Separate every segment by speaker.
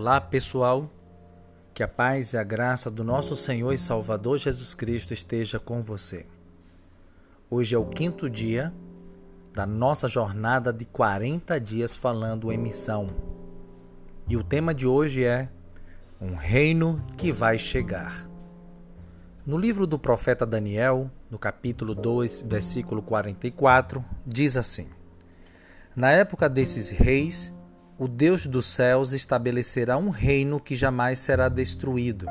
Speaker 1: Olá, pessoal. Que a paz e a graça do nosso Senhor e Salvador Jesus Cristo esteja com você. Hoje é o quinto dia da nossa jornada de 40 dias falando em missão. E o tema de hoje é Um reino que vai chegar. No livro do profeta Daniel, no capítulo 2, versículo 44, diz assim: Na época desses reis, o Deus dos céus estabelecerá um reino que jamais será destruído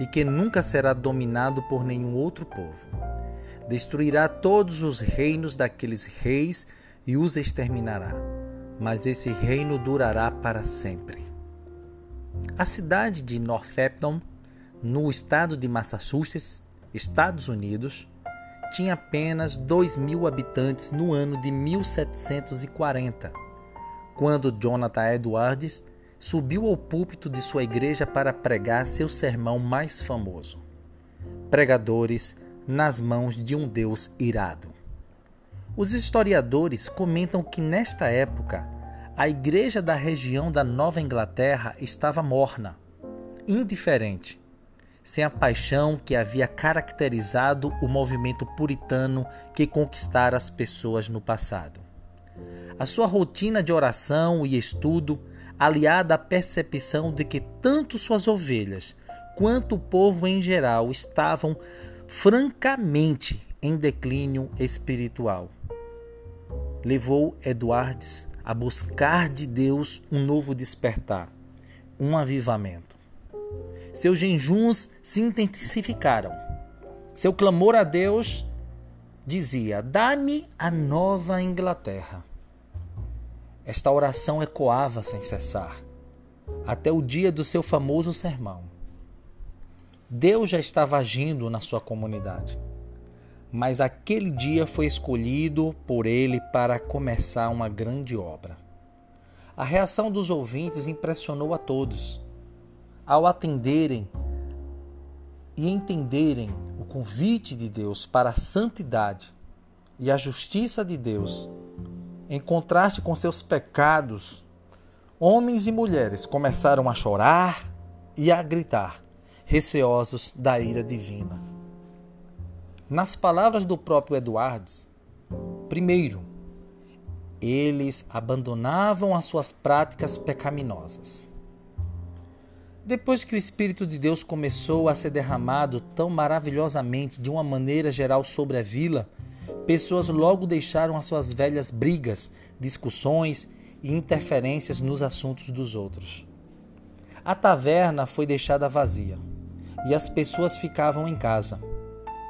Speaker 1: e que nunca será dominado por nenhum outro povo. Destruirá todos os reinos daqueles reis e os exterminará, mas esse reino durará para sempre. A cidade de Northampton, no estado de Massachusetts, Estados Unidos, tinha apenas 2 mil habitantes no ano de 1740 quando Jonathan Edwards subiu ao púlpito de sua igreja para pregar seu sermão mais famoso: Pregadores nas mãos de um Deus irado. Os historiadores comentam que nesta época a igreja da região da Nova Inglaterra estava morna, indiferente, sem a paixão que havia caracterizado o movimento puritano que conquistara as pessoas no passado. A sua rotina de oração e estudo, aliada à percepção de que tanto suas ovelhas quanto o povo em geral estavam francamente em declínio espiritual, levou Eduardes a buscar de Deus um novo despertar, um avivamento. Seus jejuns se intensificaram. Seu clamor a Deus dizia: Dá-me a nova Inglaterra. Esta oração ecoava sem cessar, até o dia do seu famoso sermão. Deus já estava agindo na sua comunidade, mas aquele dia foi escolhido por ele para começar uma grande obra. A reação dos ouvintes impressionou a todos. Ao atenderem e entenderem convite de Deus para a santidade e a justiça de Deus, em contraste com seus pecados, homens e mulheres começaram a chorar e a gritar, receosos da ira divina. Nas palavras do próprio Eduardes, primeiro, eles abandonavam as suas práticas pecaminosas. Depois que o Espírito de Deus começou a ser derramado tão maravilhosamente de uma maneira geral sobre a vila, Pessoas logo deixaram as suas velhas brigas, discussões e interferências nos assuntos dos outros. A taverna foi deixada vazia e as pessoas ficavam em casa.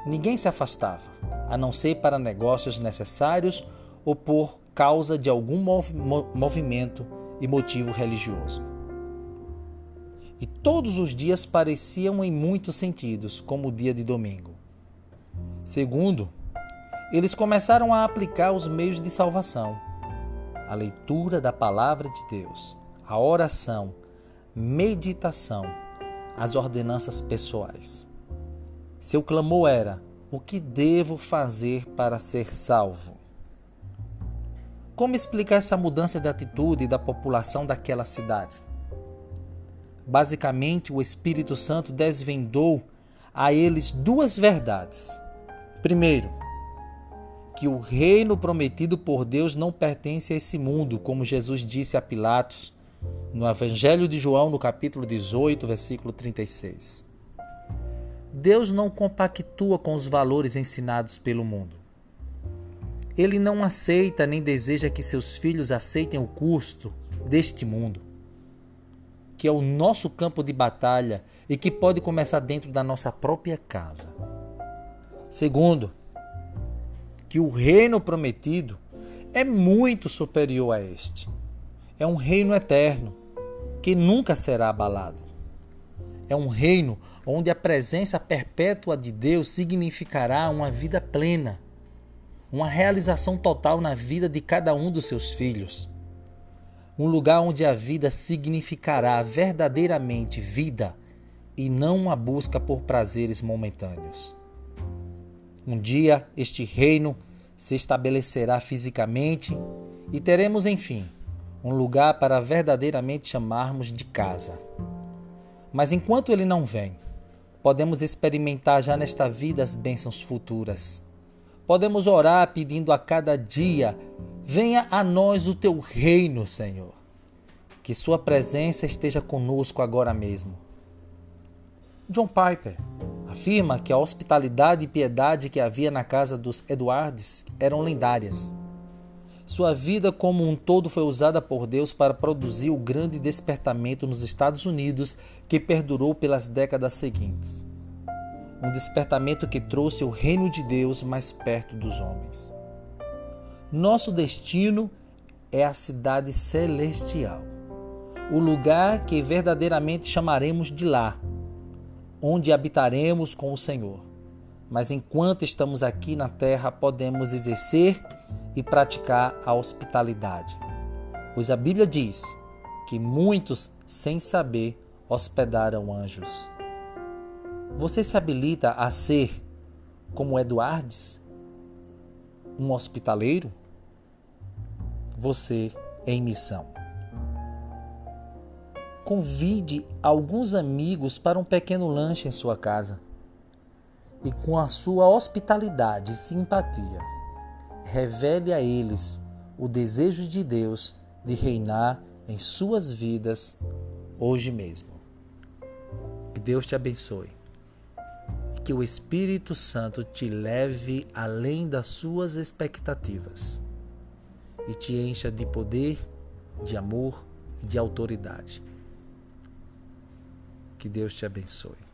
Speaker 1: Ninguém se afastava, a não ser para negócios necessários ou por causa de algum mov movimento e motivo religioso. E todos os dias pareciam em muitos sentidos como o dia de domingo. Segundo, eles começaram a aplicar os meios de salvação, a leitura da palavra de Deus, a oração, meditação, as ordenanças pessoais. Seu clamor era: o que devo fazer para ser salvo? Como explicar essa mudança de atitude da população daquela cidade? Basicamente, o Espírito Santo desvendou a eles duas verdades. Primeiro, que o reino prometido por Deus não pertence a esse mundo, como Jesus disse a Pilatos no Evangelho de João, no capítulo 18, versículo 36. Deus não compactua com os valores ensinados pelo mundo. Ele não aceita nem deseja que seus filhos aceitem o custo deste mundo, que é o nosso campo de batalha e que pode começar dentro da nossa própria casa. Segundo, que o reino prometido é muito superior a este. É um reino eterno que nunca será abalado. É um reino onde a presença perpétua de Deus significará uma vida plena, uma realização total na vida de cada um dos seus filhos. Um lugar onde a vida significará verdadeiramente vida e não uma busca por prazeres momentâneos. Um dia este reino se estabelecerá fisicamente e teremos, enfim, um lugar para verdadeiramente chamarmos de casa. Mas enquanto ele não vem, podemos experimentar já nesta vida as bênçãos futuras. Podemos orar pedindo a cada dia: venha a nós o teu reino, Senhor. Que Sua presença esteja conosco agora mesmo. John Piper afirma que a hospitalidade e piedade que havia na casa dos Edwards eram lendárias. Sua vida como um todo foi usada por Deus para produzir o grande despertamento nos Estados Unidos que perdurou pelas décadas seguintes. Um despertamento que trouxe o reino de Deus mais perto dos homens. Nosso destino é a cidade celestial, o lugar que verdadeiramente chamaremos de lá, onde habitaremos com o Senhor. Mas enquanto estamos aqui na terra, podemos exercer e praticar a hospitalidade. Pois a Bíblia diz que muitos, sem saber, hospedaram anjos. Você se habilita a ser como Eduardes, um hospitaleiro? Você em missão. Convide alguns amigos para um pequeno lanche em sua casa. E com a sua hospitalidade e simpatia, revele a eles o desejo de Deus de reinar em suas vidas hoje mesmo. Que Deus te abençoe. E que o Espírito Santo te leve além das suas expectativas e te encha de poder, de amor e de autoridade. Que Deus te abençoe.